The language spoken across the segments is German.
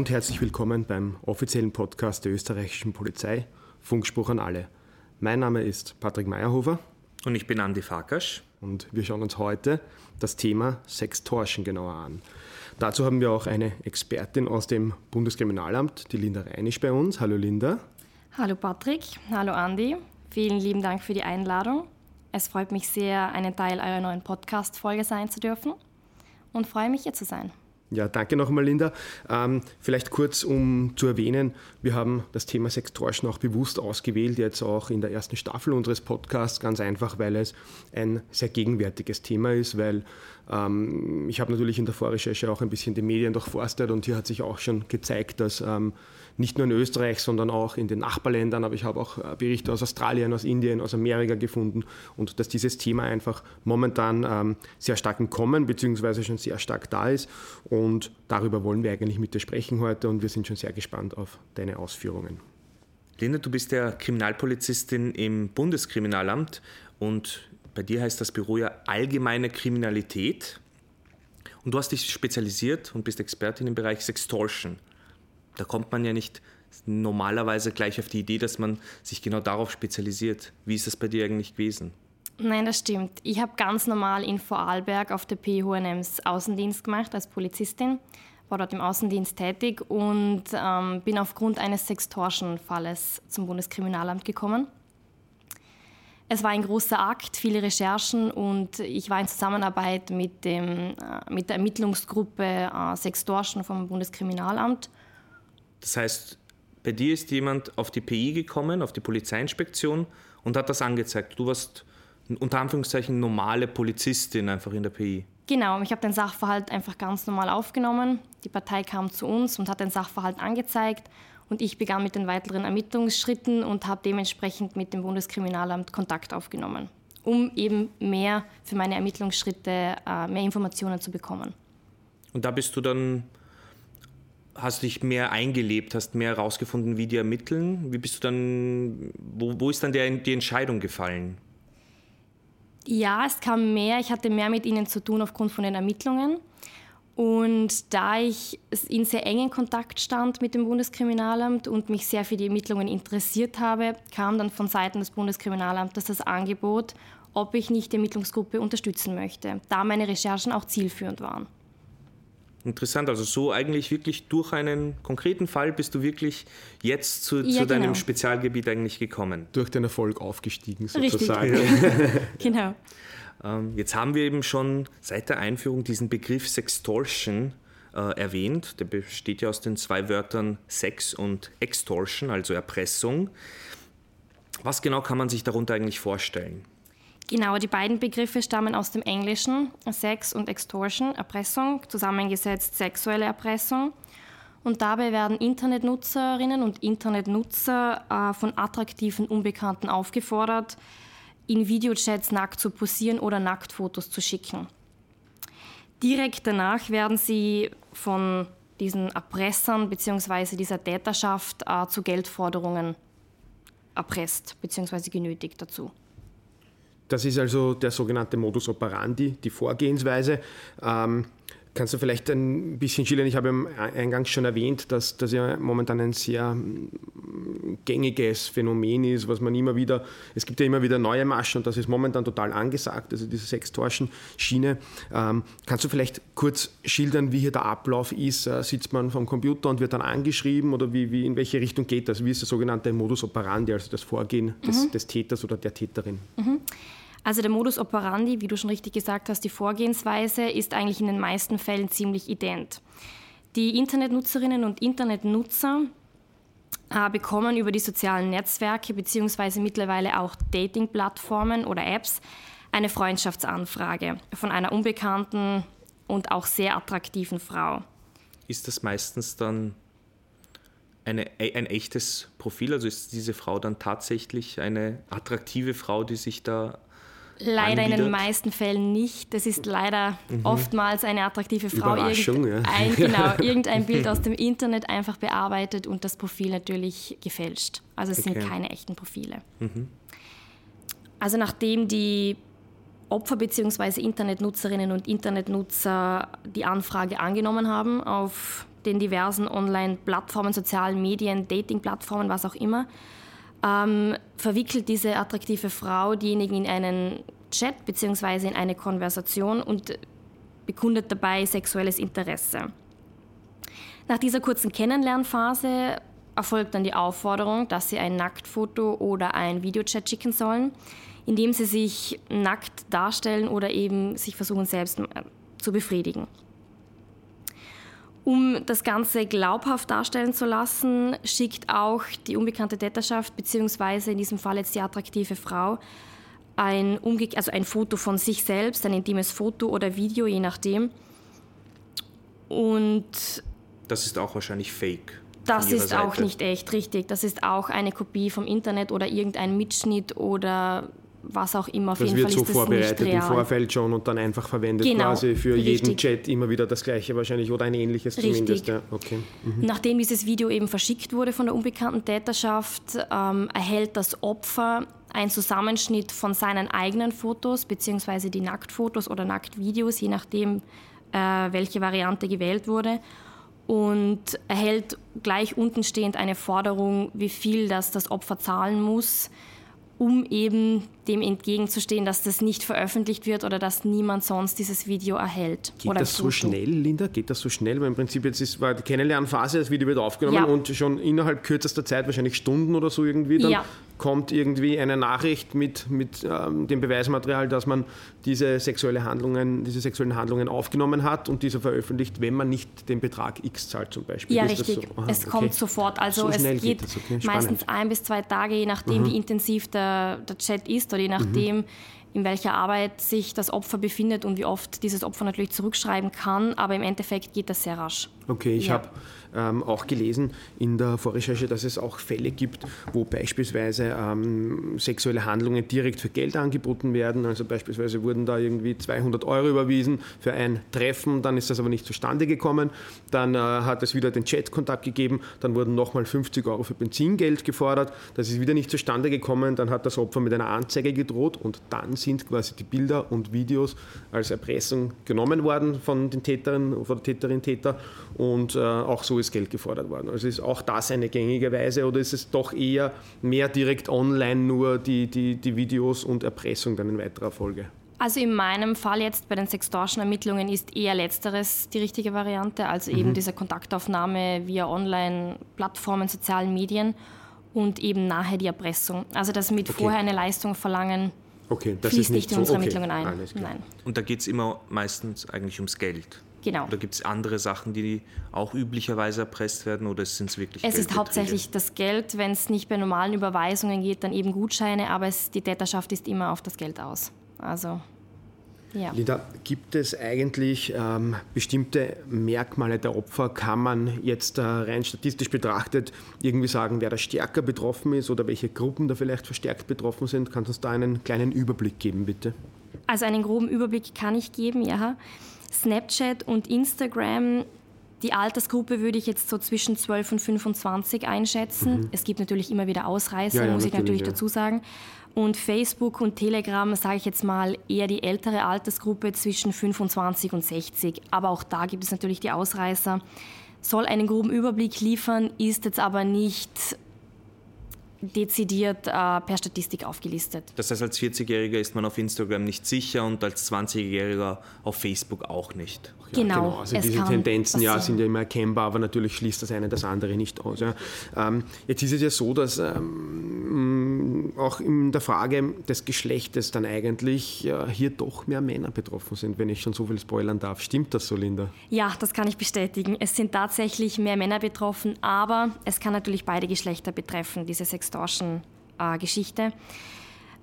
Und herzlich willkommen beim offiziellen Podcast der österreichischen Polizei, Funkspruch an alle. Mein Name ist Patrick Meyerhofer. Und ich bin Andi Farkasch. Und wir schauen uns heute das Thema Sextortion genauer an. Dazu haben wir auch eine Expertin aus dem Bundeskriminalamt, die Linda Reinisch, bei uns. Hallo Linda. Hallo Patrick, hallo Andi. Vielen lieben Dank für die Einladung. Es freut mich sehr, einen Teil eurer neuen Podcast-Folge sein zu dürfen und freue mich, hier zu sein. Ja, danke nochmal, Linda. Ähm, vielleicht kurz, um zu erwähnen, wir haben das Thema Sextortion auch bewusst ausgewählt, jetzt auch in der ersten Staffel unseres Podcasts, ganz einfach, weil es ein sehr gegenwärtiges Thema ist, weil ähm, ich habe natürlich in der Vorrecherche auch ein bisschen die Medien durchforstet und hier hat sich auch schon gezeigt, dass ähm, nicht nur in Österreich, sondern auch in den Nachbarländern, aber ich habe auch äh, Berichte aus Australien, aus Indien, aus Amerika gefunden und dass dieses Thema einfach momentan ähm, sehr stark im Kommen bzw. schon sehr stark da ist und darüber wollen wir eigentlich mit dir sprechen heute und wir sind schon sehr gespannt auf deine Ausführungen. Linda, du bist ja Kriminalpolizistin im Bundeskriminalamt und bei dir heißt das Büro ja allgemeine Kriminalität. Und du hast dich spezialisiert und bist Expertin im Bereich Sextortion. Da kommt man ja nicht normalerweise gleich auf die Idee, dass man sich genau darauf spezialisiert. Wie ist das bei dir eigentlich gewesen? Nein, das stimmt. Ich habe ganz normal in Vorarlberg auf der PHNMs Außendienst gemacht als Polizistin, war dort im Außendienst tätig und ähm, bin aufgrund eines Sextortion-Falles zum Bundeskriminalamt gekommen. Es war ein großer Akt, viele Recherchen und ich war in Zusammenarbeit mit, dem, äh, mit der Ermittlungsgruppe äh, Sextortion vom Bundeskriminalamt das heißt, bei dir ist jemand auf die PI gekommen, auf die Polizeiinspektion und hat das angezeigt. Du warst unter Anführungszeichen normale Polizistin einfach in der PI. Genau, ich habe den Sachverhalt einfach ganz normal aufgenommen. Die Partei kam zu uns und hat den Sachverhalt angezeigt und ich begann mit den weiteren Ermittlungsschritten und habe dementsprechend mit dem Bundeskriminalamt Kontakt aufgenommen, um eben mehr für meine Ermittlungsschritte, äh, mehr Informationen zu bekommen. Und da bist du dann hast dich mehr eingelebt, hast mehr herausgefunden, wie die ermitteln? Wie bist du dann, wo, wo ist dann der, die Entscheidung gefallen? Ja, es kam mehr. Ich hatte mehr mit ihnen zu tun aufgrund von den Ermittlungen. Und da ich in sehr engen Kontakt stand mit dem Bundeskriminalamt und mich sehr für die Ermittlungen interessiert habe, kam dann von Seiten des Bundeskriminalamtes das Angebot, ob ich nicht die Ermittlungsgruppe unterstützen möchte, da meine Recherchen auch zielführend waren. Interessant, also so eigentlich wirklich durch einen konkreten Fall bist du wirklich jetzt zu, ja, zu deinem genau. Spezialgebiet eigentlich gekommen. Durch den Erfolg aufgestiegen sozusagen. genau. Ähm, jetzt haben wir eben schon seit der Einführung diesen Begriff Sextortion äh, erwähnt. Der besteht ja aus den zwei Wörtern Sex und Extortion, also Erpressung. Was genau kann man sich darunter eigentlich vorstellen? Genau, die beiden Begriffe stammen aus dem Englischen, Sex und Extortion, Erpressung, zusammengesetzt sexuelle Erpressung. Und dabei werden Internetnutzerinnen und Internetnutzer äh, von attraktiven Unbekannten aufgefordert, in Videochats nackt zu posieren oder Nacktfotos zu schicken. Direkt danach werden sie von diesen Erpressern bzw. dieser Täterschaft äh, zu Geldforderungen erpresst bzw. genötigt dazu. Das ist also der sogenannte Modus operandi, die Vorgehensweise. Ähm, kannst du vielleicht ein bisschen schildern? Ich habe eingangs schon erwähnt, dass das ja momentan ein sehr mm, gängiges Phänomen ist, was man immer wieder, es gibt ja immer wieder neue Maschen und das ist momentan total angesagt, also diese Sextortion-Schiene. Ähm, kannst du vielleicht kurz schildern, wie hier der Ablauf ist? Äh, sitzt man vom Computer und wird dann angeschrieben oder wie, wie, in welche Richtung geht das? Wie ist der sogenannte Modus operandi, also das Vorgehen des, mhm. des Täters oder der Täterin? Mhm. Also der Modus operandi, wie du schon richtig gesagt hast, die Vorgehensweise ist eigentlich in den meisten Fällen ziemlich ident. Die Internetnutzerinnen und Internetnutzer äh, bekommen über die sozialen Netzwerke bzw. mittlerweile auch Dating-Plattformen oder Apps eine Freundschaftsanfrage von einer unbekannten und auch sehr attraktiven Frau. Ist das meistens dann eine, ein echtes Profil? Also ist diese Frau dann tatsächlich eine attraktive Frau, die sich da Leider anbietet? in den meisten Fällen nicht. Das ist leider mhm. oftmals eine attraktive Frau. Überraschung, irgend, ja. genau, irgendein Bild aus dem Internet einfach bearbeitet und das Profil natürlich gefälscht. Also es okay. sind keine echten Profile. Mhm. Also nachdem die Opfer bzw. Internetnutzerinnen und Internetnutzer die Anfrage angenommen haben auf den diversen Online-Plattformen, sozialen Medien, Dating-Plattformen, was auch immer, ähm, verwickelt diese attraktive Frau diejenigen in einen Chat bzw. in eine Konversation und bekundet dabei sexuelles Interesse. Nach dieser kurzen Kennenlernphase erfolgt dann die Aufforderung, dass sie ein Nacktfoto oder ein Videochat schicken sollen, indem sie sich nackt darstellen oder eben sich versuchen selbst äh, zu befriedigen. Um das Ganze glaubhaft darstellen zu lassen, schickt auch die unbekannte Täterschaft, beziehungsweise in diesem Fall jetzt die attraktive Frau, ein, also ein Foto von sich selbst, ein intimes Foto oder Video, je nachdem. Und das ist auch wahrscheinlich fake. Das ist Seite. auch nicht echt, richtig. Das ist auch eine Kopie vom Internet oder irgendein Mitschnitt oder was auch immer. Auf das wird Fall so vorbereitet im Vorfeld schon und dann einfach verwendet genau, quasi für richtig. jeden Chat immer wieder das gleiche wahrscheinlich oder ein ähnliches richtig. zumindest. Ja. Okay. Mhm. Nachdem dieses Video eben verschickt wurde von der unbekannten Täterschaft, ähm, erhält das Opfer einen Zusammenschnitt von seinen eigenen Fotos beziehungsweise die Nacktfotos oder Nacktvideos, je nachdem, äh, welche Variante gewählt wurde und erhält gleich unten stehend eine Forderung, wie viel das das Opfer zahlen muss, um eben dem entgegenzustehen, dass das nicht veröffentlicht wird oder dass niemand sonst dieses Video erhält. Geht das so schnell, Linda? Geht das so schnell? Weil im Prinzip jetzt ist, war die Kennenlernphase, das Video wird aufgenommen ja. und schon innerhalb kürzester Zeit, wahrscheinlich Stunden oder so irgendwie, dann ja. kommt irgendwie eine Nachricht mit, mit ähm, dem Beweismaterial, dass man diese, sexuelle Handlungen, diese sexuellen Handlungen aufgenommen hat und diese veröffentlicht, wenn man nicht den Betrag X zahlt zum Beispiel. Ja, ist richtig. So? Aha, es okay. kommt sofort. Also so es geht, geht okay. meistens ein bis zwei Tage, je nachdem, mhm. wie intensiv der, der Chat ist oder je nachdem, mhm. in welcher Arbeit sich das Opfer befindet und wie oft dieses Opfer natürlich zurückschreiben kann. Aber im Endeffekt geht das sehr rasch. Okay, ich ja. habe ähm, auch gelesen in der Vorrecherche, dass es auch Fälle gibt, wo beispielsweise ähm, sexuelle Handlungen direkt für Geld angeboten werden. Also beispielsweise wurden da irgendwie 200 Euro überwiesen für ein Treffen, dann ist das aber nicht zustande gekommen. Dann äh, hat es wieder den Chatkontakt gegeben, dann wurden nochmal 50 Euro für Benzingeld gefordert. Das ist wieder nicht zustande gekommen. Dann hat das Opfer mit einer Anzeige gedroht und dann sind quasi die Bilder und Videos als Erpressung genommen worden von den Täterinnen, von der Täterin, Täter und äh, auch so ist Geld gefordert worden. Also ist auch das eine gängige Weise oder ist es doch eher mehr direkt online nur die, die, die Videos und Erpressung dann in weiterer Folge? Also in meinem Fall jetzt bei den Sextortion-Ermittlungen ist eher letzteres die richtige Variante, also mhm. eben diese Kontaktaufnahme via Online-Plattformen, sozialen Medien und eben nachher die Erpressung. Also das mit okay. vorher eine Leistung verlangen, okay, das fließt ist nicht, nicht in unsere okay. Ermittlungen ein. Nein. Und da geht es immer meistens eigentlich ums Geld. Genau. Oder gibt es andere Sachen, die auch üblicherweise erpresst werden oder sind es wirklich Es ist hauptsächlich das Geld. Wenn es nicht bei normalen Überweisungen geht, dann eben Gutscheine, aber es, die Täterschaft ist immer auf das Geld aus. Also, ja. Linda, gibt es eigentlich ähm, bestimmte Merkmale der Opfer? Kann man jetzt äh, rein statistisch betrachtet irgendwie sagen, wer da stärker betroffen ist oder welche Gruppen da vielleicht verstärkt betroffen sind? Kannst du uns da einen kleinen Überblick geben, bitte? Also einen groben Überblick kann ich geben, ja. Snapchat und Instagram, die Altersgruppe würde ich jetzt so zwischen 12 und 25 einschätzen. Mhm. Es gibt natürlich immer wieder Ausreißer, ja, ja, muss ich natürlich ja. dazu sagen. Und Facebook und Telegram, sage ich jetzt mal, eher die ältere Altersgruppe zwischen 25 und 60. Aber auch da gibt es natürlich die Ausreißer. Soll einen groben Überblick liefern, ist jetzt aber nicht dezidiert äh, per Statistik aufgelistet. Das heißt, als 40-Jähriger ist man auf Instagram nicht sicher und als 20-Jähriger auf Facebook auch nicht. Ja, genau. genau. Also diese Tendenzen ja, sind ja immer erkennbar, aber natürlich schließt das eine das andere nicht aus. Ja. Ähm, jetzt ist es ja so, dass ähm, auch in der Frage des Geschlechtes dann eigentlich äh, hier doch mehr Männer betroffen sind, wenn ich schon so viel spoilern darf. Stimmt das so, Linda? Ja, das kann ich bestätigen. Es sind tatsächlich mehr Männer betroffen, aber es kann natürlich beide Geschlechter betreffen, diese Sextortion-Geschichte. Äh,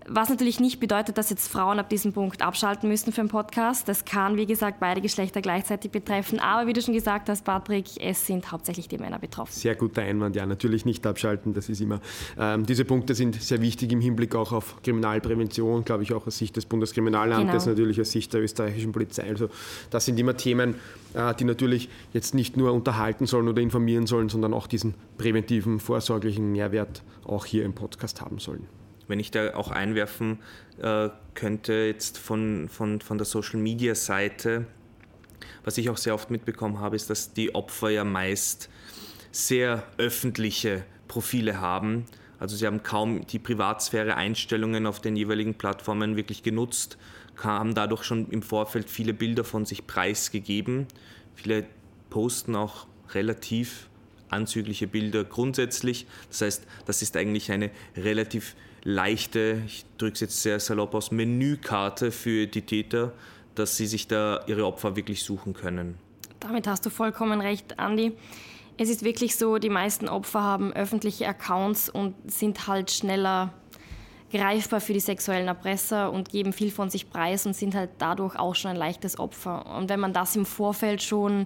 was natürlich nicht bedeutet, dass jetzt Frauen ab diesem Punkt abschalten müssen für einen Podcast. Das kann, wie gesagt, beide Geschlechter gleichzeitig betreffen. Aber wie du schon gesagt hast, Patrick, es sind hauptsächlich die Männer betroffen. Sehr guter Einwand, ja, natürlich nicht abschalten. Das ist immer, ähm, diese Punkte sind sehr wichtig im Hinblick auch auf Kriminalprävention, glaube ich, auch aus Sicht des Bundeskriminalamtes, genau. natürlich aus Sicht der österreichischen Polizei. Also, das sind immer Themen, äh, die natürlich jetzt nicht nur unterhalten sollen oder informieren sollen, sondern auch diesen präventiven, vorsorglichen Mehrwert auch hier im Podcast haben sollen wenn ich da auch einwerfen äh, könnte, jetzt von, von, von der Social Media Seite, Was ich auch sehr oft mitbekommen habe, ist, dass die Opfer ja meist sehr öffentliche Profile haben. Also sie haben kaum die Privatsphäre-Einstellungen auf den jeweiligen Plattformen wirklich genutzt, haben dadurch schon im Vorfeld viele Bilder von sich preisgegeben. Viele posten auch relativ anzügliche Bilder grundsätzlich. Das heißt, das ist eigentlich eine relativ leichte, ich drücke es jetzt sehr salopp aus, Menükarte für die Täter, dass sie sich da ihre Opfer wirklich suchen können. Damit hast du vollkommen recht, Andi. Es ist wirklich so, die meisten Opfer haben öffentliche Accounts und sind halt schneller greifbar für die sexuellen Erpresser und geben viel von sich preis und sind halt dadurch auch schon ein leichtes Opfer. Und wenn man das im Vorfeld schon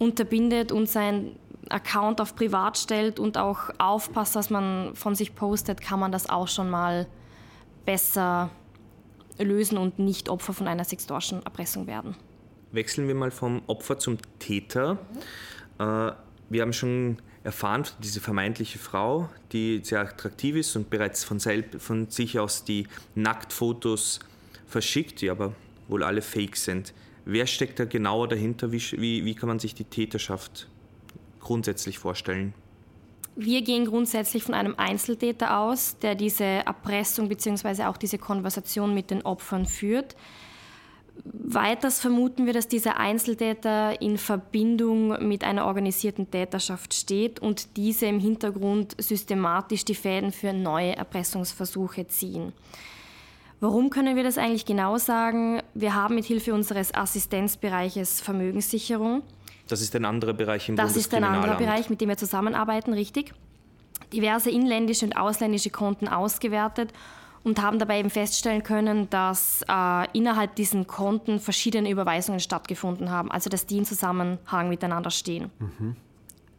unterbindet und sein Account auf privat stellt und auch aufpasst, dass man von sich postet, kann man das auch schon mal besser lösen und nicht Opfer von einer Sextortion-Erpressung werden. Wechseln wir mal vom Opfer zum Täter. Mhm. wir haben schon erfahren, diese vermeintliche Frau, die sehr attraktiv ist und bereits von, von sich aus die Nacktfotos verschickt, die aber wohl alle fake sind. Wer steckt da genauer dahinter? Wie, wie, wie kann man sich die Täterschaft grundsätzlich vorstellen? Wir gehen grundsätzlich von einem Einzeltäter aus, der diese Erpressung bzw. auch diese Konversation mit den Opfern führt. Weiters vermuten wir, dass dieser Einzeltäter in Verbindung mit einer organisierten Täterschaft steht und diese im Hintergrund systematisch die Fäden für neue Erpressungsversuche ziehen. Warum können wir das eigentlich genau sagen? Wir haben mit Hilfe unseres Assistenzbereiches Vermögenssicherung. Das ist ein anderer Bereich im Das ist ein anderer Bereich, mit dem wir zusammenarbeiten, richtig. Diverse inländische und ausländische Konten ausgewertet und haben dabei eben feststellen können, dass äh, innerhalb diesen Konten verschiedene Überweisungen stattgefunden haben, also dass die in Zusammenhang miteinander stehen. Mhm.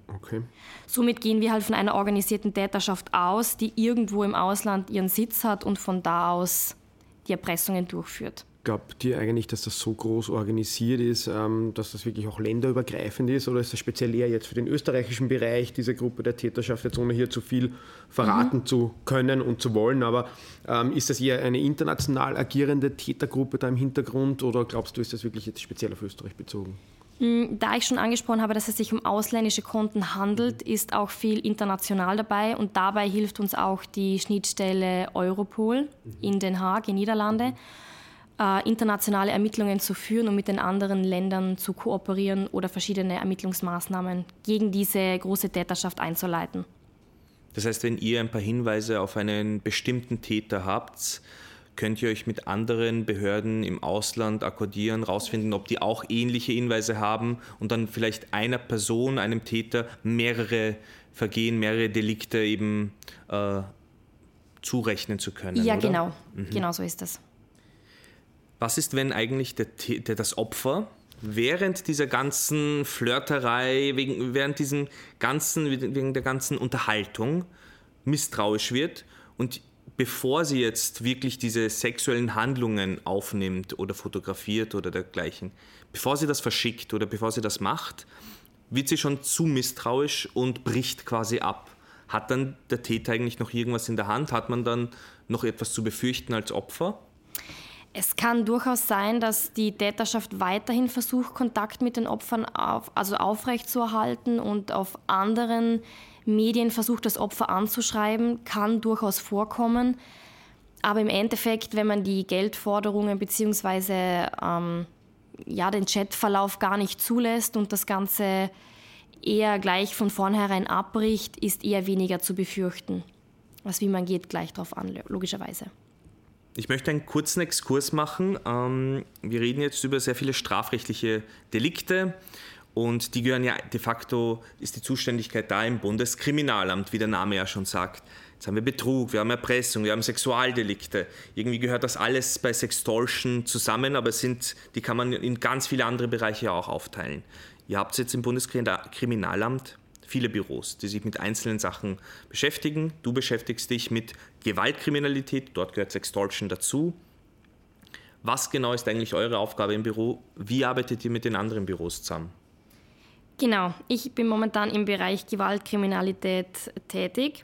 Okay. Somit gehen wir halt von einer organisierten Täterschaft aus, die irgendwo im Ausland ihren Sitz hat und von da aus die Erpressungen durchführt. Glaubt ihr eigentlich, dass das so groß organisiert ist, ähm, dass das wirklich auch länderübergreifend ist? Oder ist das speziell eher jetzt für den österreichischen Bereich, diese Gruppe der Täterschaft, jetzt ohne hier zu viel verraten mhm. zu können und zu wollen? Aber ähm, ist das eher eine international agierende Tätergruppe da im Hintergrund oder glaubst du, ist das wirklich jetzt speziell auf Österreich bezogen? Mm, da ich schon angesprochen habe, dass es sich um ausländische Konten handelt, ist auch viel international dabei und dabei hilft uns auch die Schnittstelle Europol in Den Haag, in Niederlande, äh, internationale Ermittlungen zu führen und mit den anderen Ländern zu kooperieren oder verschiedene Ermittlungsmaßnahmen gegen diese große Täterschaft einzuleiten. Das heißt, wenn ihr ein paar Hinweise auf einen bestimmten Täter habt, könnt ihr euch mit anderen Behörden im Ausland akkordieren, rausfinden, ob die auch ähnliche Hinweise haben und dann vielleicht einer Person, einem Täter, mehrere Vergehen, mehrere Delikte eben äh, zurechnen zu können. Ja, oder? genau. Mhm. Genau so ist das. Was ist, wenn eigentlich der, der, das Opfer während dieser ganzen Flirterei, wegen, während diesen ganzen, wegen der ganzen Unterhaltung misstrauisch wird und bevor sie jetzt wirklich diese sexuellen Handlungen aufnimmt oder fotografiert oder dergleichen, bevor sie das verschickt oder bevor sie das macht, wird sie schon zu misstrauisch und bricht quasi ab. Hat dann der Täter eigentlich noch irgendwas in der Hand? Hat man dann noch etwas zu befürchten als Opfer? Es kann durchaus sein, dass die Täterschaft weiterhin versucht, Kontakt mit den Opfern auf, also aufrechtzuerhalten und auf anderen Medien versucht, das Opfer anzuschreiben, kann durchaus vorkommen. Aber im Endeffekt, wenn man die Geldforderungen bzw. Ähm, ja, den Chatverlauf gar nicht zulässt und das Ganze eher gleich von vornherein abbricht, ist eher weniger zu befürchten. Was wie man geht, gleich darauf an, logischerweise. Ich möchte einen kurzen Exkurs machen. Ähm, wir reden jetzt über sehr viele strafrechtliche Delikte. Und die gehören ja de facto, ist die Zuständigkeit da im Bundeskriminalamt, wie der Name ja schon sagt. Jetzt haben wir Betrug, wir haben Erpressung, wir haben Sexualdelikte. Irgendwie gehört das alles bei Sextortion zusammen, aber sind, die kann man in ganz viele andere Bereiche auch aufteilen. Ihr habt jetzt im Bundeskriminalamt viele Büros, die sich mit einzelnen Sachen beschäftigen. Du beschäftigst dich mit Gewaltkriminalität, dort gehört Sextortion dazu. Was genau ist eigentlich eure Aufgabe im Büro? Wie arbeitet ihr mit den anderen Büros zusammen? Genau, ich bin momentan im Bereich Gewaltkriminalität tätig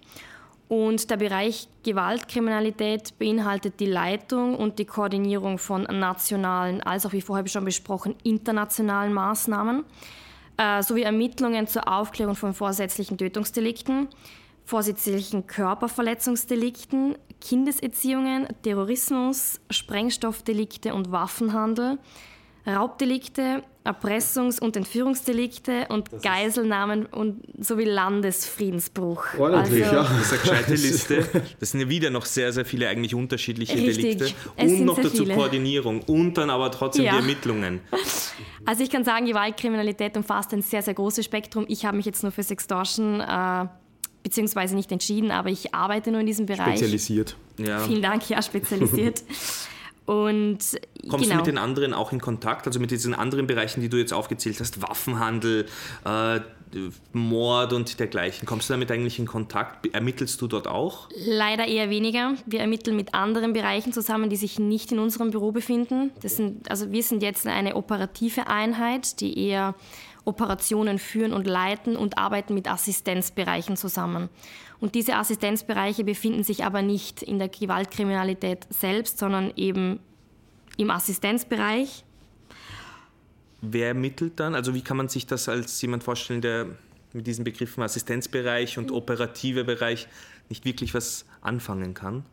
Und der Bereich Gewaltkriminalität beinhaltet die Leitung und die Koordinierung von nationalen, als auch wie vorher schon besprochen, internationalen Maßnahmen, äh, sowie Ermittlungen zur Aufklärung von vorsätzlichen Tötungsdelikten, vorsätzlichen Körperverletzungsdelikten, Kindeserziehungen, Terrorismus, Sprengstoffdelikte und Waffenhandel, Raubdelikte, Erpressungs- und Entführungsdelikte und das Geiselnahmen und sowie Landesfriedensbruch. Ordentlich, also, ja. Das ist eine gescheite Liste. Das sind ja wieder noch sehr, sehr viele eigentlich unterschiedliche richtig, Delikte. Und noch dazu viele. Koordinierung und dann aber trotzdem ja. die Ermittlungen. Also ich kann sagen, Gewaltkriminalität umfasst ein sehr, sehr großes Spektrum. Ich habe mich jetzt nur für Sextortion äh, beziehungsweise nicht entschieden, aber ich arbeite nur in diesem Bereich. Spezialisiert. Ja. Vielen Dank, ja, spezialisiert. Und, Kommst genau. du mit den anderen auch in Kontakt, also mit diesen anderen Bereichen, die du jetzt aufgezählt hast, Waffenhandel, äh, Mord und dergleichen? Kommst du damit eigentlich in Kontakt? Ermittelst du dort auch? Leider eher weniger. Wir ermitteln mit anderen Bereichen zusammen, die sich nicht in unserem Büro befinden. Das sind, also wir sind jetzt eine operative Einheit, die eher Operationen führen und leiten und arbeiten mit Assistenzbereichen zusammen. Und diese Assistenzbereiche befinden sich aber nicht in der Gewaltkriminalität selbst, sondern eben im Assistenzbereich. Wer ermittelt dann? Also wie kann man sich das als jemand vorstellen, der mit diesen Begriffen Assistenzbereich und operativer Bereich nicht wirklich was anfangen kann?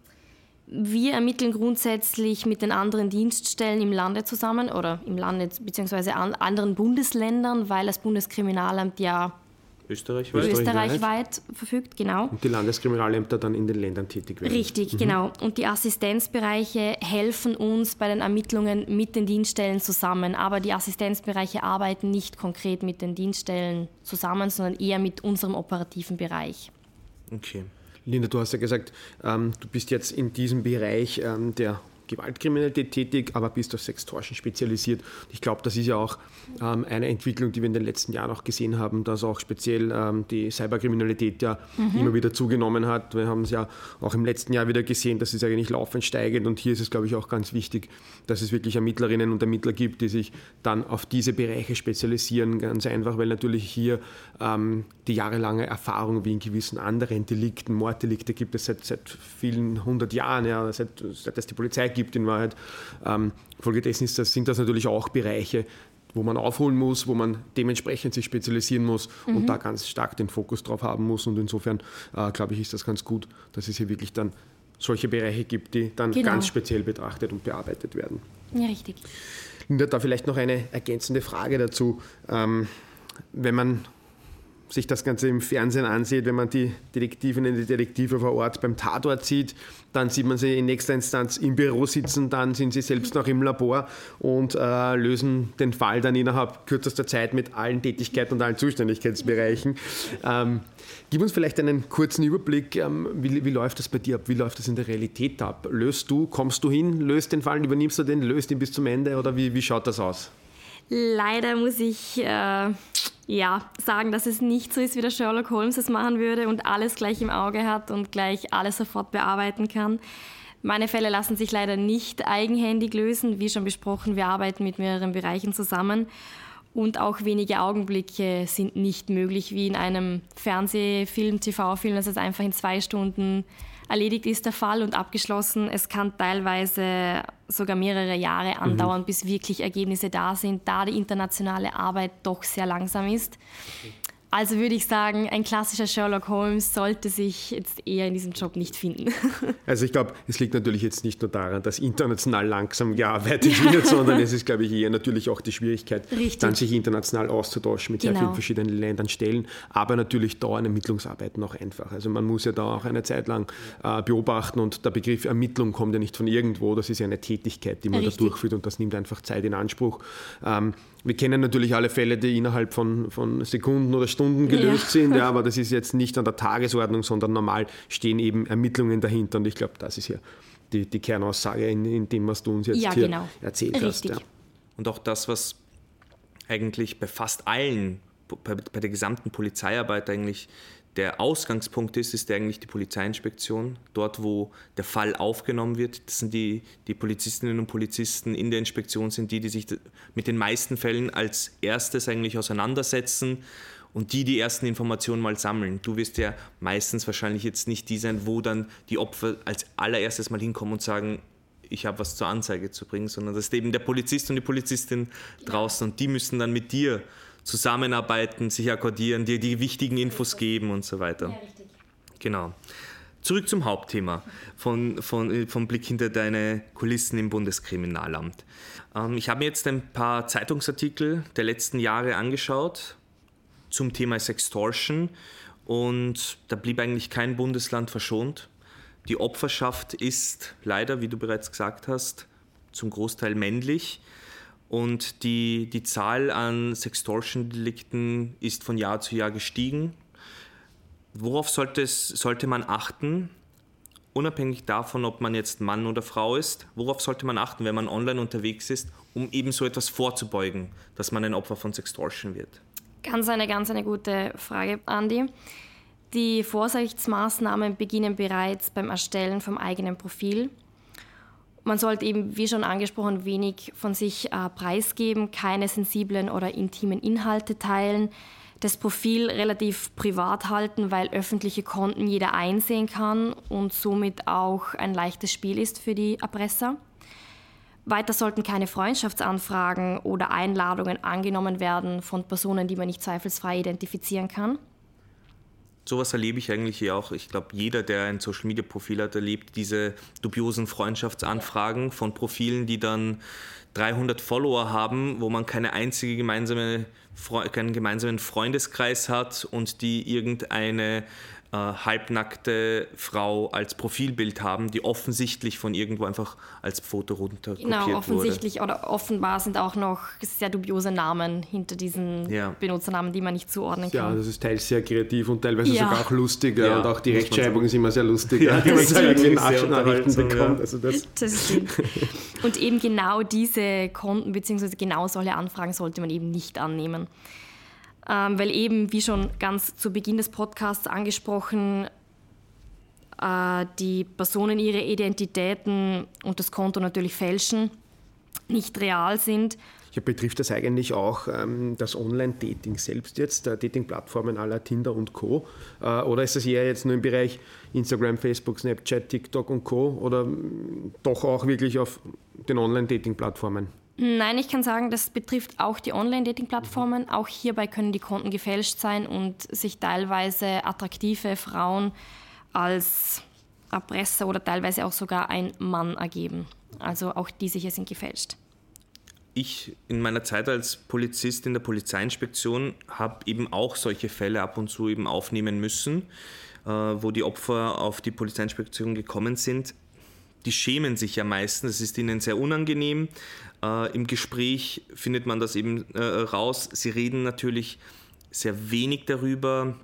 Wir ermitteln grundsätzlich mit den anderen Dienststellen im Lande zusammen oder im Lande bzw. anderen Bundesländern, weil das Bundeskriminalamt ja Österreichweit. Österreichweit verfügt, genau. Und die Landeskriminalämter dann in den Ländern tätig werden. Richtig, mhm. genau. Und die Assistenzbereiche helfen uns bei den Ermittlungen mit den Dienststellen zusammen. Aber die Assistenzbereiche arbeiten nicht konkret mit den Dienststellen zusammen, sondern eher mit unserem operativen Bereich. Okay. Linda, du hast ja gesagt, ähm, du bist jetzt in diesem Bereich ähm, der Gewaltkriminalität tätig, aber bist auf Sextortion spezialisiert. Ich glaube, das ist ja auch ähm, eine Entwicklung, die wir in den letzten Jahren auch gesehen haben, dass auch speziell ähm, die Cyberkriminalität ja mhm. immer wieder zugenommen hat. Wir haben es ja auch im letzten Jahr wieder gesehen, dass es eigentlich laufend steigend und hier ist es, glaube ich, auch ganz wichtig, dass es wirklich Ermittlerinnen und Ermittler gibt, die sich dann auf diese Bereiche spezialisieren, ganz einfach, weil natürlich hier ähm, die jahrelange Erfahrung wie in gewissen anderen Delikten, Morddelikte gibt es seit, seit vielen hundert Jahren, ja, seit, seit es die Polizei gibt in Wahrheit. Ähm, folgedessen ist das, sind das natürlich auch Bereiche, wo man aufholen muss, wo man dementsprechend sich spezialisieren muss mhm. und da ganz stark den Fokus drauf haben muss. Und insofern, äh, glaube ich, ist das ganz gut, dass es hier wirklich dann solche Bereiche gibt, die dann genau. ganz speziell betrachtet und bearbeitet werden. Ja, richtig. Linda, da vielleicht noch eine ergänzende Frage dazu. Ähm, wenn man sich das Ganze im Fernsehen ansieht, wenn man die Detektivinnen und die Detektive vor Ort beim Tatort sieht, dann sieht man sie in nächster Instanz im Büro sitzen, dann sind sie selbst noch im Labor und äh, lösen den Fall dann innerhalb kürzester Zeit mit allen Tätigkeiten und allen Zuständigkeitsbereichen. Ähm, gib uns vielleicht einen kurzen Überblick, ähm, wie, wie, läuft das bei dir ab, wie läuft das in der Realität ab? Löst du, kommst du hin, löst den Fall, übernimmst du den, löst ihn bis zum Ende oder wie, wie schaut das aus? Leider muss ich äh, ja, sagen, dass es nicht so ist, wie der Sherlock Holmes es machen würde und alles gleich im Auge hat und gleich alles sofort bearbeiten kann. Meine Fälle lassen sich leider nicht eigenhändig lösen. Wie schon besprochen, wir arbeiten mit mehreren Bereichen zusammen. Und auch wenige Augenblicke sind nicht möglich, wie in einem Fernsehfilm, TV-Film, dass es einfach in zwei Stunden erledigt ist der Fall und abgeschlossen. Es kann teilweise sogar mehrere Jahre andauern, mhm. bis wirklich Ergebnisse da sind, da die internationale Arbeit doch sehr langsam ist. Also würde ich sagen, ein klassischer Sherlock Holmes sollte sich jetzt eher in diesem Job nicht finden. Also ich glaube, es liegt natürlich jetzt nicht nur daran, dass international langsam gearbeitet ja. wird, sondern es ist, glaube ich, eher natürlich auch die Schwierigkeit, Richtig. dann sich international auszutauschen mit genau. sehr vielen verschiedenen Ländern, Stellen, aber natürlich dauern Ermittlungsarbeiten auch einfach. Also man muss ja da auch eine Zeit lang äh, beobachten und der Begriff Ermittlung kommt ja nicht von irgendwo, das ist ja eine Tätigkeit, die man Richtig. da durchführt und das nimmt einfach Zeit in Anspruch. Ähm, wir kennen natürlich alle Fälle, die innerhalb von, von Sekunden oder Stunden gelöst ja. sind, ja, aber das ist jetzt nicht an der Tagesordnung, sondern normal stehen eben Ermittlungen dahinter. Und ich glaube, das ist ja die, die Kernaussage in, in, dem, was du uns jetzt ja, hier genau. erzählt Richtig. hast. Ja. Und auch das, was eigentlich bei fast allen, bei, bei der gesamten Polizeiarbeit eigentlich der Ausgangspunkt ist, ist eigentlich die Polizeiinspektion. Dort, wo der Fall aufgenommen wird, das sind die, die Polizistinnen und Polizisten in der Inspektion, sind die, die sich mit den meisten Fällen als erstes eigentlich auseinandersetzen und die die ersten Informationen mal sammeln. Du wirst ja meistens wahrscheinlich jetzt nicht die sein, wo dann die Opfer als allererstes mal hinkommen und sagen, ich habe was zur Anzeige zu bringen, sondern das ist eben der Polizist und die Polizistin draußen und die müssen dann mit dir zusammenarbeiten, sich akkordieren, dir die wichtigen Infos geben und so weiter. Ja, richtig. Genau. Zurück zum Hauptthema von, von, äh, vom Blick hinter deine Kulissen im Bundeskriminalamt. Ähm, ich habe mir jetzt ein paar Zeitungsartikel der letzten Jahre angeschaut zum Thema Sextortion und da blieb eigentlich kein Bundesland verschont. Die Opferschaft ist leider, wie du bereits gesagt hast, zum Großteil männlich und die, die Zahl an Sextortion-Delikten ist von Jahr zu Jahr gestiegen. Worauf sollte, es, sollte man achten, unabhängig davon, ob man jetzt Mann oder Frau ist? Worauf sollte man achten, wenn man online unterwegs ist, um eben so etwas vorzubeugen, dass man ein Opfer von Sextortion wird? Ganz eine, ganz eine gute Frage, Andi. Die Vorsichtsmaßnahmen beginnen bereits beim Erstellen vom eigenen Profil. Man sollte eben, wie schon angesprochen, wenig von sich äh, preisgeben, keine sensiblen oder intimen Inhalte teilen, das Profil relativ privat halten, weil öffentliche Konten jeder einsehen kann und somit auch ein leichtes Spiel ist für die Erpresser. Weiter sollten keine Freundschaftsanfragen oder Einladungen angenommen werden von Personen, die man nicht zweifelsfrei identifizieren kann sowas erlebe ich eigentlich hier auch. Ich glaube, jeder, der ein Social Media Profil hat, erlebt diese dubiosen Freundschaftsanfragen von Profilen, die dann 300 Follower haben, wo man keine einzige gemeinsame, keinen gemeinsamen Freundeskreis hat und die irgendeine äh, halbnackte Frau als Profilbild haben, die offensichtlich von irgendwo einfach als Foto runterkopiert genau, wurde. Genau, offensichtlich oder offenbar sind auch noch sehr dubiose Namen hinter diesen ja. Benutzernamen, die man nicht zuordnen kann. Ja, das ist teils sehr kreativ und teilweise ja. sogar auch lustig ja, und auch die Rechtschreibung ist immer sehr lustig, ja, wie man so irgendwie Nachrichten bekommt. Also das. das stimmt. Und eben genau diese Konten bzw. genau solche Anfragen sollte man eben nicht annehmen ähm, weil eben, wie schon ganz zu Beginn des Podcasts angesprochen, äh, die Personen ihre Identitäten und das Konto natürlich fälschen, nicht real sind. Ja, betrifft das eigentlich auch ähm, das Online-Dating selbst jetzt, äh, Dating-Plattformen aller Tinder und Co. Äh, oder ist das eher jetzt nur im Bereich Instagram, Facebook, Snapchat, TikTok und Co. oder ähm, doch auch wirklich auf den Online-Dating-Plattformen? Nein, ich kann sagen, das betrifft auch die Online-Dating-Plattformen. Auch hierbei können die Konten gefälscht sein und sich teilweise attraktive Frauen als Erpresser oder teilweise auch sogar ein Mann ergeben. Also auch diese hier sind gefälscht. Ich in meiner Zeit als Polizist in der Polizeiinspektion habe eben auch solche Fälle ab und zu eben aufnehmen müssen, äh, wo die Opfer auf die Polizeiinspektion gekommen sind die schämen sich ja meistens, es ist ihnen sehr unangenehm. Äh, Im Gespräch findet man das eben äh, raus. Sie reden natürlich sehr wenig darüber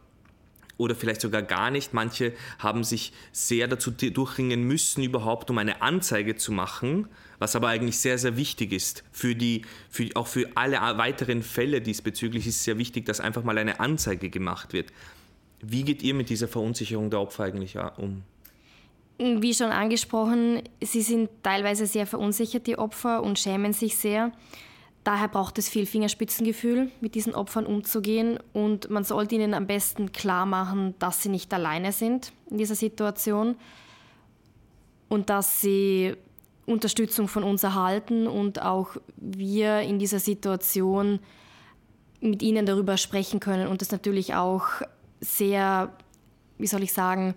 oder vielleicht sogar gar nicht. Manche haben sich sehr dazu durchringen müssen, überhaupt um eine Anzeige zu machen, was aber eigentlich sehr, sehr wichtig ist. Für die, für, auch für alle weiteren Fälle diesbezüglich ist es sehr wichtig, dass einfach mal eine Anzeige gemacht wird. Wie geht ihr mit dieser Verunsicherung der Opfer eigentlich um? Wie schon angesprochen, sie sind teilweise sehr verunsichert, die Opfer, und schämen sich sehr. Daher braucht es viel Fingerspitzengefühl, mit diesen Opfern umzugehen. Und man sollte ihnen am besten klar machen, dass sie nicht alleine sind in dieser Situation und dass sie Unterstützung von uns erhalten und auch wir in dieser Situation mit ihnen darüber sprechen können und das natürlich auch sehr, wie soll ich sagen,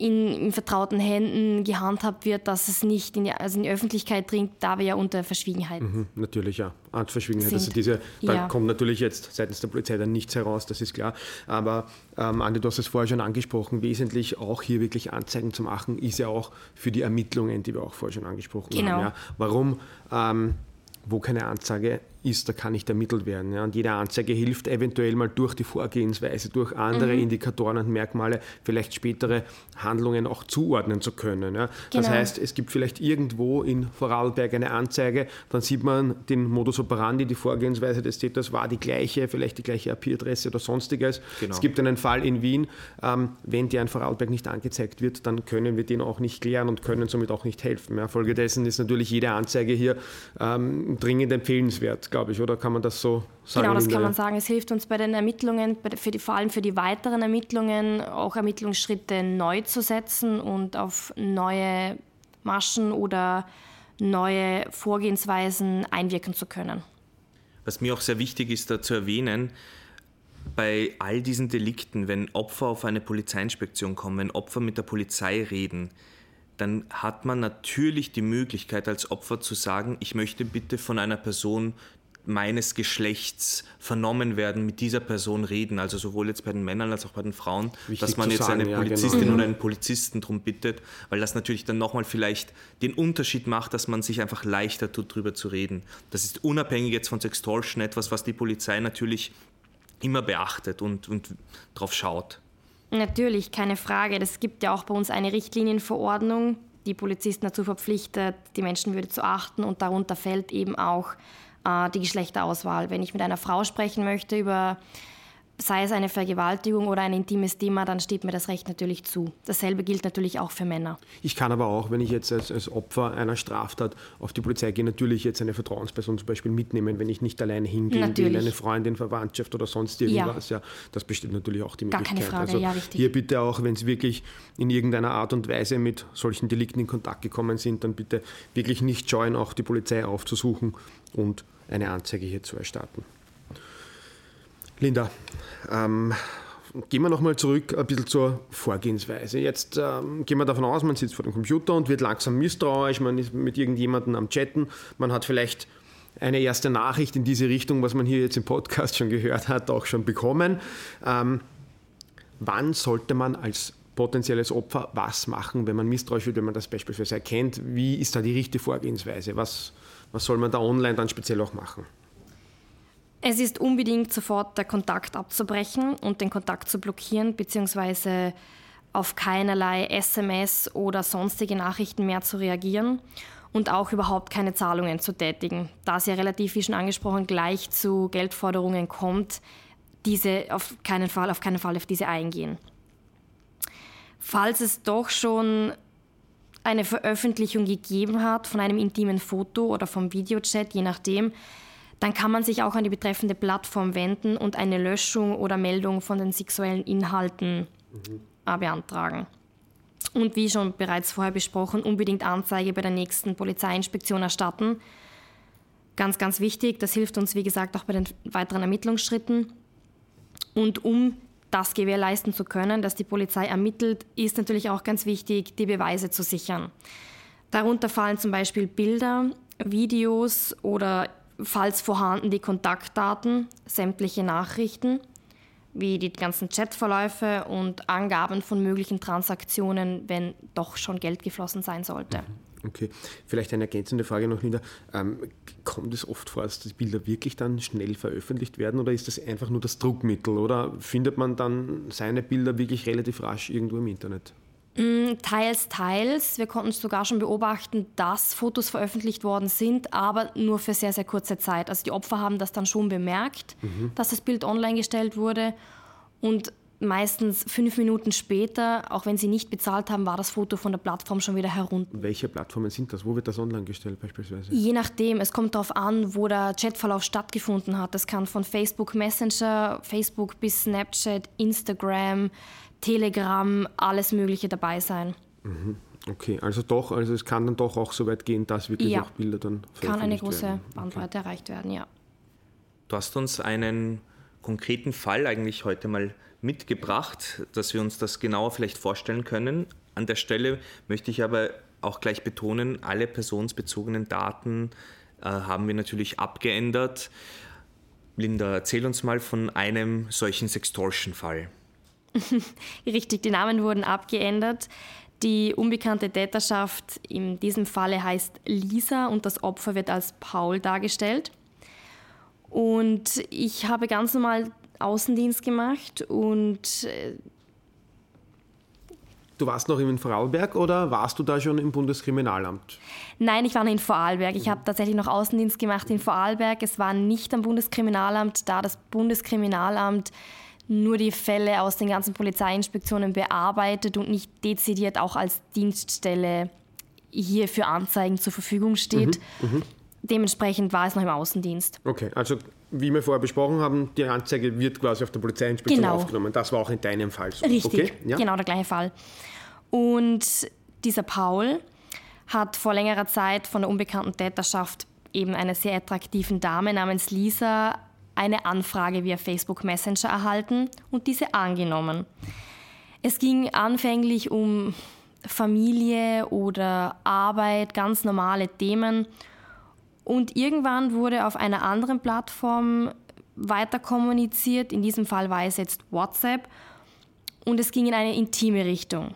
in, in, vertrauten Händen gehandhabt wird, dass es nicht in die, also in die Öffentlichkeit dringt, da wir ja unter Verschwiegenheit. Mhm, natürlich, ja. Art Verschwiegenheit. Also diese, da ja. kommt natürlich jetzt seitens der Polizei dann nichts heraus, das ist klar. Aber ähm, Andi, du hast es vorher schon angesprochen, wesentlich auch hier wirklich Anzeigen zu machen, ist ja auch für die Ermittlungen, die wir auch vorher schon angesprochen genau. haben. Ja. Warum? Ähm, wo keine Anzeige ist, da kann nicht ermittelt werden. Ja. Und jede Anzeige hilft eventuell mal durch die Vorgehensweise, durch andere mhm. Indikatoren und Merkmale, vielleicht spätere Handlungen auch zuordnen zu können. Ja. Genau. Das heißt, es gibt vielleicht irgendwo in Vorarlberg eine Anzeige, dann sieht man den Modus operandi, die Vorgehensweise des Täters war die gleiche, vielleicht die gleiche IP-Adresse oder sonstiges. Genau. Es gibt einen Fall in Wien, ähm, wenn der in Vorarlberg nicht angezeigt wird, dann können wir den auch nicht klären und können somit auch nicht helfen. Ja. Folgedessen ist natürlich jede Anzeige hier ähm, dringend empfehlenswert glaube ich, oder kann man das so sagen? Genau, das kann man sagen. Es hilft uns bei den Ermittlungen, für die, vor allem für die weiteren Ermittlungen, auch Ermittlungsschritte neu zu setzen und auf neue Maschen oder neue Vorgehensweisen einwirken zu können. Was mir auch sehr wichtig ist, da zu erwähnen, bei all diesen Delikten, wenn Opfer auf eine Polizeiinspektion kommen, wenn Opfer mit der Polizei reden, dann hat man natürlich die Möglichkeit als Opfer zu sagen, ich möchte bitte von einer Person meines Geschlechts vernommen werden, mit dieser Person reden. Also sowohl jetzt bei den Männern als auch bei den Frauen, Wichtig dass man jetzt sagen, eine Polizistin ja, genau. oder einen Polizisten darum bittet, weil das natürlich dann nochmal vielleicht den Unterschied macht, dass man sich einfach leichter tut, darüber zu reden. Das ist unabhängig jetzt von Sextortion etwas, was die Polizei natürlich immer beachtet und, und darauf schaut. Natürlich, keine Frage. Es gibt ja auch bei uns eine Richtlinienverordnung, die Polizisten dazu verpflichtet, die Menschenwürde zu achten und darunter fällt eben auch die Geschlechterauswahl. Wenn ich mit einer Frau sprechen möchte über sei es eine Vergewaltigung oder ein intimes Thema, dann steht mir das Recht natürlich zu. Dasselbe gilt natürlich auch für Männer. Ich kann aber auch, wenn ich jetzt als, als Opfer einer Straftat auf die Polizei gehe, natürlich jetzt eine Vertrauensperson zum Beispiel mitnehmen, wenn ich nicht alleine hingehen will, eine Freundin, Verwandtschaft oder sonst irgendwas. Ja. ja. das besteht natürlich auch die Möglichkeit. Gar keine Frage, also ja, richtig. Hier bitte auch, wenn Sie wirklich in irgendeiner Art und Weise mit solchen Delikten in Kontakt gekommen sind, dann bitte wirklich nicht scheuen, auch die Polizei aufzusuchen und eine Anzeige hier zu erstatten. Linda, ähm, gehen wir nochmal zurück ein bisschen zur Vorgehensweise. Jetzt ähm, gehen wir davon aus, man sitzt vor dem Computer und wird langsam misstrauisch, man ist mit irgendjemandem am Chatten, man hat vielleicht eine erste Nachricht in diese Richtung, was man hier jetzt im Podcast schon gehört hat, auch schon bekommen. Ähm, wann sollte man als potenzielles Opfer was machen, wenn man misstrauisch wird, wenn man das beispielsweise erkennt? Wie ist da die richtige Vorgehensweise? Was, was soll man da online dann speziell auch machen? Es ist unbedingt sofort der Kontakt abzubrechen und den Kontakt zu blockieren, beziehungsweise auf keinerlei SMS oder sonstige Nachrichten mehr zu reagieren und auch überhaupt keine Zahlungen zu tätigen. Da es ja relativ, wie schon angesprochen, gleich zu Geldforderungen kommt, diese auf keinen Fall, auf keinen Fall auf diese eingehen. Falls es doch schon eine Veröffentlichung gegeben hat von einem intimen Foto oder vom Videochat, je nachdem, dann kann man sich auch an die betreffende Plattform wenden und eine Löschung oder Meldung von den sexuellen Inhalten mhm. beantragen. Und wie schon bereits vorher besprochen, unbedingt Anzeige bei der nächsten Polizeiinspektion erstatten. Ganz, ganz wichtig, das hilft uns, wie gesagt, auch bei den weiteren Ermittlungsschritten. Und um das gewährleisten zu können, dass die Polizei ermittelt, ist natürlich auch ganz wichtig, die Beweise zu sichern. Darunter fallen zum Beispiel Bilder, Videos oder falls vorhanden, die Kontaktdaten, sämtliche Nachrichten, wie die ganzen Chatverläufe und Angaben von möglichen Transaktionen, wenn doch schon Geld geflossen sein sollte. Mhm. Okay, vielleicht eine ergänzende Frage noch, Linda. Ähm, kommt es oft vor, dass die Bilder wirklich dann schnell veröffentlicht werden oder ist das einfach nur das Druckmittel oder findet man dann seine Bilder wirklich relativ rasch irgendwo im Internet? Mm, teils, teils. Wir konnten sogar schon beobachten, dass Fotos veröffentlicht worden sind, aber nur für sehr, sehr kurze Zeit. Also die Opfer haben das dann schon bemerkt, mhm. dass das Bild online gestellt wurde. Und meistens fünf Minuten später, auch wenn sie nicht bezahlt haben, war das Foto von der Plattform schon wieder herunter. Welche Plattformen sind das? Wo wird das online gestellt beispielsweise? Je nachdem, es kommt darauf an, wo der Chatverlauf stattgefunden hat. Das kann von Facebook Messenger, Facebook bis Snapchat, Instagram, Telegram, alles Mögliche dabei sein. Mhm. Okay, also doch, also es kann dann doch auch so weit gehen, dass wirklich ja. auch Bilder dann Kann eine große werden. Bandbreite okay. erreicht werden, ja. Du hast uns einen konkreten Fall eigentlich heute mal mitgebracht, dass wir uns das genauer vielleicht vorstellen können. An der Stelle möchte ich aber auch gleich betonen, alle personenbezogenen Daten äh, haben wir natürlich abgeändert. Linda, erzähl uns mal von einem solchen Sextortion-Fall. Richtig, die Namen wurden abgeändert. Die unbekannte Täterschaft in diesem Falle heißt Lisa und das Opfer wird als Paul dargestellt. Und ich habe ganz normal Außendienst gemacht und äh, Du warst noch in Vorarlberg oder warst du da schon im Bundeskriminalamt? Nein, ich war noch in Vorarlberg. Ich habe tatsächlich noch Außendienst gemacht in Vorarlberg. Es war nicht am Bundeskriminalamt, da das Bundeskriminalamt nur die Fälle aus den ganzen Polizeiinspektionen bearbeitet und nicht dezidiert auch als Dienststelle hier für Anzeigen zur Verfügung steht. Mhm, mhm. dementsprechend war es noch im Außendienst. Okay, also wie wir vorher besprochen haben, die Anzeige wird quasi auf der Polizeiinspektion Genau. aufgenommen. Das war auch in deinem Fall so. Richtig, Okay? Ja? genau der gleiche Fall. Und dieser Paul hat vor längerer Zeit von der unbekannten Täterschaft eben einer sehr attraktiven Dame namens Lisa eine Anfrage via Facebook Messenger erhalten und diese angenommen. Es ging anfänglich um Familie oder Arbeit, ganz normale Themen. Und irgendwann wurde auf einer anderen Plattform weiter kommuniziert. In diesem Fall war es jetzt WhatsApp. Und es ging in eine intime Richtung.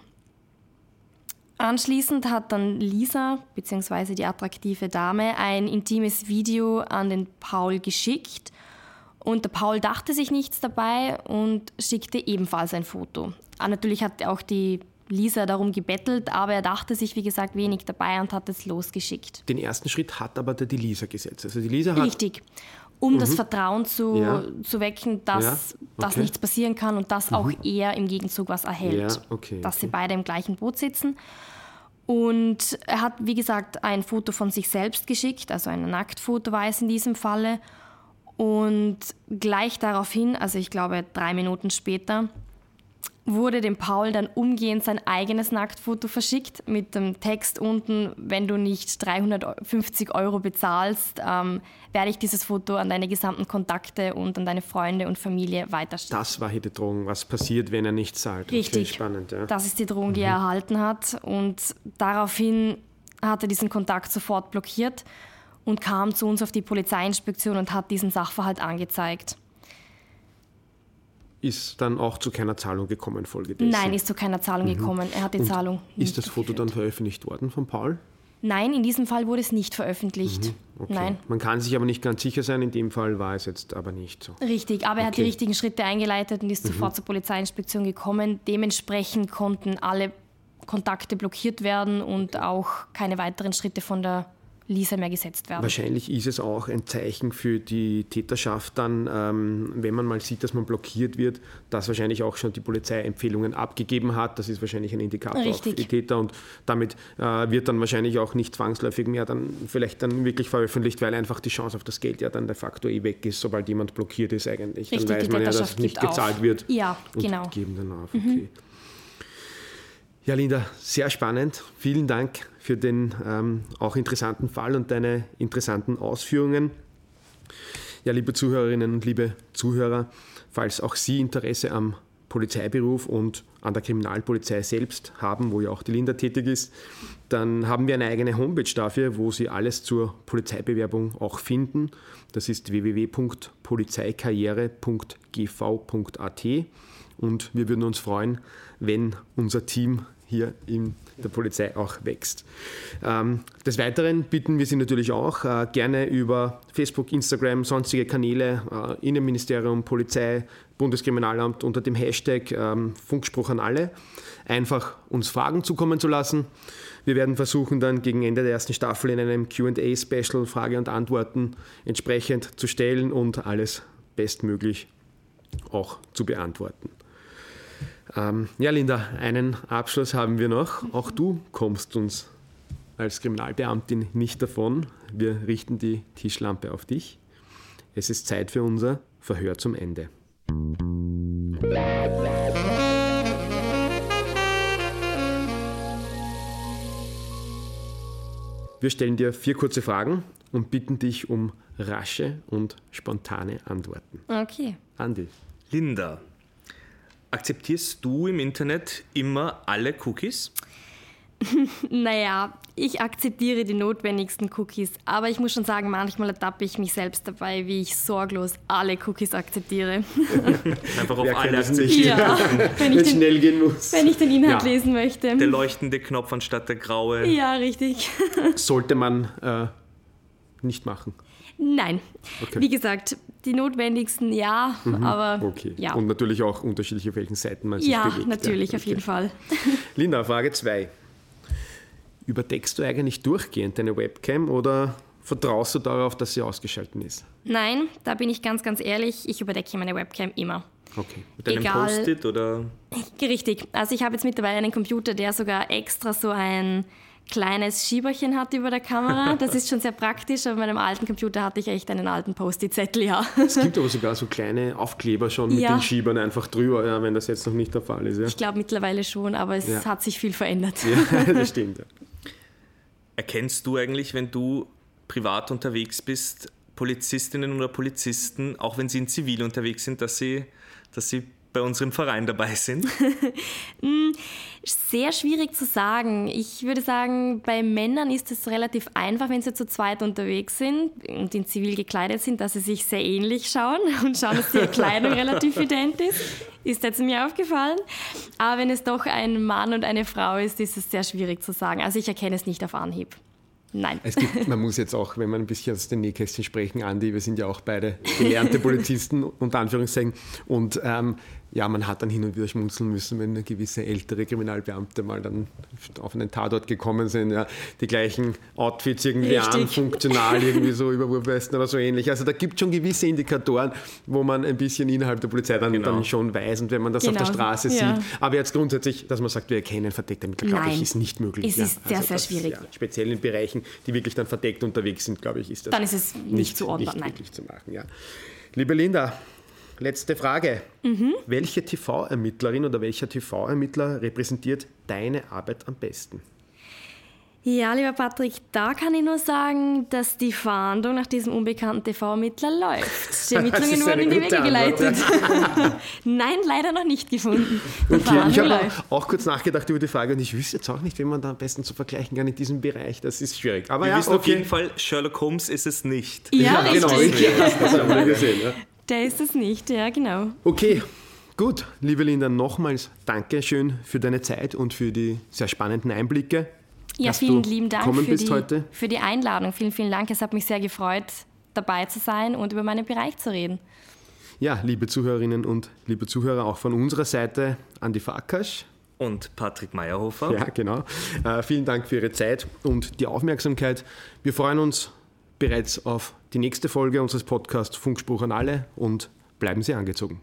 Anschließend hat dann Lisa, beziehungsweise die attraktive Dame, ein intimes Video an den Paul geschickt. Und der Paul dachte sich nichts dabei und schickte ebenfalls ein Foto. Ah, Natürlich hat auch die Lisa darum gebettelt, aber er dachte sich, wie gesagt, wenig dabei und hat es losgeschickt. Den ersten Schritt hat aber der die Lisa gesetzt. Also die Lisa hat Richtig. Um das Vertrauen zu, Mhm. Ja. zu wecken, dass, Ja, dass okay. Mhm. nichts passieren kann und dass auch er im Gegenzug was erhält. Ja, okay, dass sie okay. beide im gleichen Boot sitzen. Und er hat, wie gesagt, ein Foto von sich selbst geschickt, also ein Nacktfoto war es in diesem Falle. Und gleich daraufhin, also ich glaube drei Minuten später, wurde dem Paul dann umgehend sein eigenes Nacktfoto verschickt mit dem Text unten, wenn du nicht 350 Euro bezahlst, ähm, werde ich dieses Foto an deine gesamten Kontakte und an deine Freunde und Familie weiterschicken. das war hier die Drohung. Was passiert, wenn er nicht zahlt? Okay, Richtig. spannend, ja. Das ist die Drohung, die er erhalten hat. Und daraufhin hat er diesen Kontakt sofort blockiert und kam zu uns auf die Polizeiinspektion und hat diesen Sachverhalt angezeigt. Ist dann auch zu keiner Zahlung gekommen folgedessen. Nein, ist zu keiner Zahlung gekommen. Er hat die Mhm. Und Zahlung. Ist das Foto dann veröffentlicht worden von Paul? Nein, in diesem Fall wurde es nicht veröffentlicht. Mhm, Okay. Nein. Man kann sich aber nicht ganz sicher sein, in dem Fall war es jetzt aber nicht so. Richtig, aber er hat die Okay. Mhm. richtigen Schritte eingeleitet und ist sofort zur Polizeiinspektion gekommen. Dementsprechend konnten alle Kontakte blockiert werden und auch keine weiteren Schritte von der Lisa mehr gesetzt werden. Wahrscheinlich ist es auch ein Zeichen für die Täterschaft dann, ähm, wenn man mal sieht, dass man blockiert wird, dass wahrscheinlich auch schon die Polizei Empfehlungen abgegeben hat. Das ist wahrscheinlich ein Indikator auch für Richtig. die Täter und damit äh, wird dann wahrscheinlich auch nicht zwangsläufig mehr dann vielleicht dann wirklich veröffentlicht, weil einfach die Chance auf das Geld ja dann de facto eh weg ist, sobald jemand blockiert ist eigentlich. Richtig, dann weiß man ja, dass Täterschaft nicht gibt auf. gezahlt wird. Ja, und genau. geben dann auf. Okay. Ja, Linda, sehr spannend. Vielen Dank für den ähm, auch interessanten Fall und deine interessanten Ausführungen. Ja, liebe Zuhörerinnen und liebe Zuhörer, falls auch Sie Interesse am Polizeiberuf und an der Kriminalpolizei selbst haben, wo ja auch die Linda tätig ist, dann haben wir eine eigene Homepage dafür, wo Sie alles zur Polizeibewerbung auch finden. Das ist www.polizeikarriere.gv.at und wir würden uns freuen, wenn unser Team hier in der Polizei auch wächst. Ähm, des Weiteren bitten wir Sie natürlich auch äh, gerne über Facebook, Instagram, sonstige Kanäle, äh, Innenministerium, Polizei, Bundeskriminalamt unter dem Hashtag ähm, Funkspruch an alle einfach uns Fragen zukommen zu lassen. Wir werden versuchen dann gegen Ende der ersten Staffel in einem Q&A-Special Frage und Antworten entsprechend zu stellen und alles bestmöglich auch zu beantworten. Ähm, ja, Linda, einen Abschluss haben wir noch. Auch du kommst uns als Kriminalbeamtin nicht davon. Wir richten die Tischlampe auf dich. Es ist Zeit für unser Verhör zum Ende. Wir stellen dir vier kurze Fragen und bitten dich um rasche und spontane Antworten. Okay. Andi, Linda, akzeptierst du im Internet immer alle Cookies? Naja, ich akzeptiere die notwendigsten Cookies, aber ich muss schon sagen, manchmal ertappe ich mich selbst dabei, wie ich sorglos alle Cookies akzeptiere. Einfach auf Wer alle akzeptieren. Ja, wenn ich den, schnell gehen muss. wenn ich den Inhalt Ja. lesen möchte. Der leuchtende Knopf anstatt der graue. Ja, richtig. Sollte man äh, nicht machen. Nein. Okay. Wie gesagt, die notwendigsten ja, aber Okay. ja. Und natürlich auch unterschiedlich, auf welchen Seiten man sich ja, bewegt. natürlich, ja. auf jeden Fall. Linda, Frage 2. Überdeckst du eigentlich durchgehend deine Webcam oder vertraust du darauf, dass sie ausgeschalten ist? Nein, da bin ich ganz, ganz ehrlich, ich überdecke meine Webcam immer. Okay. Mit einem. Post-it oder? Richtig. Also ich habe jetzt mittlerweile einen Computer, der sogar extra so ein kleines Schieberchen hat über der Kamera. Das ist schon sehr praktisch. Auf meinem alten Computer hatte ich echt einen alten Post-it-Zettel, ja. Es gibt aber sogar so kleine Aufkleber schon mit Ja. den Schiebern einfach drüber, ja, wenn das jetzt noch nicht der Fall ist. Ja, Ich glaube mittlerweile schon, aber es Ja. hat sich viel verändert. ja das stimmt. Ja. Erkennst du eigentlich, wenn du privat unterwegs bist, Polizistinnen oder Polizisten, auch wenn sie in Zivil unterwegs sind, dass sie, dass sie bei unserem Verein dabei sind? Sehr schwierig zu sagen. Ich würde sagen, bei Männern ist es relativ einfach, wenn sie zu zweit unterwegs sind und in Zivil gekleidet sind, dass sie sich sehr ähnlich schauen und schauen, dass die Kleidung relativ ident ist. Ist jetzt mir aufgefallen. Aber wenn es doch ein Mann und eine Frau ist, ist es sehr schwierig zu sagen. Also ich erkenne es nicht auf Anhieb. Nein. Es gibt, man muss jetzt auch, wenn man ein bisschen aus den Nähkästchen sprechen, Andi, wir sind ja auch beide gelernte Polizisten, unter Anführungszeichen. Und ähm, ja, man hat dann hin und wieder schmunzeln müssen, wenn gewisse ältere Kriminalbeamte mal dann auf einen Tatort gekommen sind, ja, die gleichen Outfits irgendwie Richtig. an, funktional irgendwie so über Urwesten oder so ähnlich. Also da gibt es schon gewisse Indikatoren, wo man ein bisschen innerhalb der Polizei dann, Genau. dann schon weiß und wenn man das auf Genau, der Straße ja. sieht. Aber jetzt grundsätzlich, dass man sagt, wir erkennen verdeckte Ermittler, glaube ich, ist nicht möglich. Es ist sehr, sehr das, schwierig. Ja, speziell in Bereichen, die wirklich dann verdeckt unterwegs sind, glaube ich, ist das Dann ist es nicht zuordnen, nicht nein. zu machen. Ja. Liebe Linda, letzte Frage. Mhm. Welche TV-Ermittlerin oder welcher TV-Ermittler repräsentiert deine Arbeit am besten? Ja, lieber Patrick, da kann ich nur sagen, dass die Fahndung nach diesem unbekannten TV-Ermittler läuft. Die Ermittlungen wurden in die Wege geleitet. Nein, leider noch nicht gefunden. Die Okay, ich habe auch, kurz nachgedacht über die Frage und ich wüsste jetzt auch nicht, wen man da am besten zu vergleichen kann in diesem Bereich. Das ist schwierig. Aber Wir ja, wissen auf okay. jeden Fall, Sherlock Holmes ist es nicht. Ja, genau, richtig. richtig. Das, das haben wir gesehen. Ja. Der ist es nicht, ja, genau. Okay, gut. Liebe Linda, nochmals danke schön für deine Zeit und für die sehr spannenden Einblicke. Ja, dass vielen du lieben Dank für bist die, heute. für die Einladung. Vielen, vielen Dank. Es hat mich sehr gefreut, dabei zu sein und über meinen Bereich zu reden. Ja, liebe Zuhörerinnen und liebe Zuhörer, auch von unserer Seite Andi Farkasch. Und Patrick Meyerhofer. Ja, genau. Äh, vielen Dank für Ihre Zeit und die Aufmerksamkeit. Wir freuen uns bereits auf die nächste Folge unseres Podcasts Funkspruch an alle und bleiben Sie angezogen.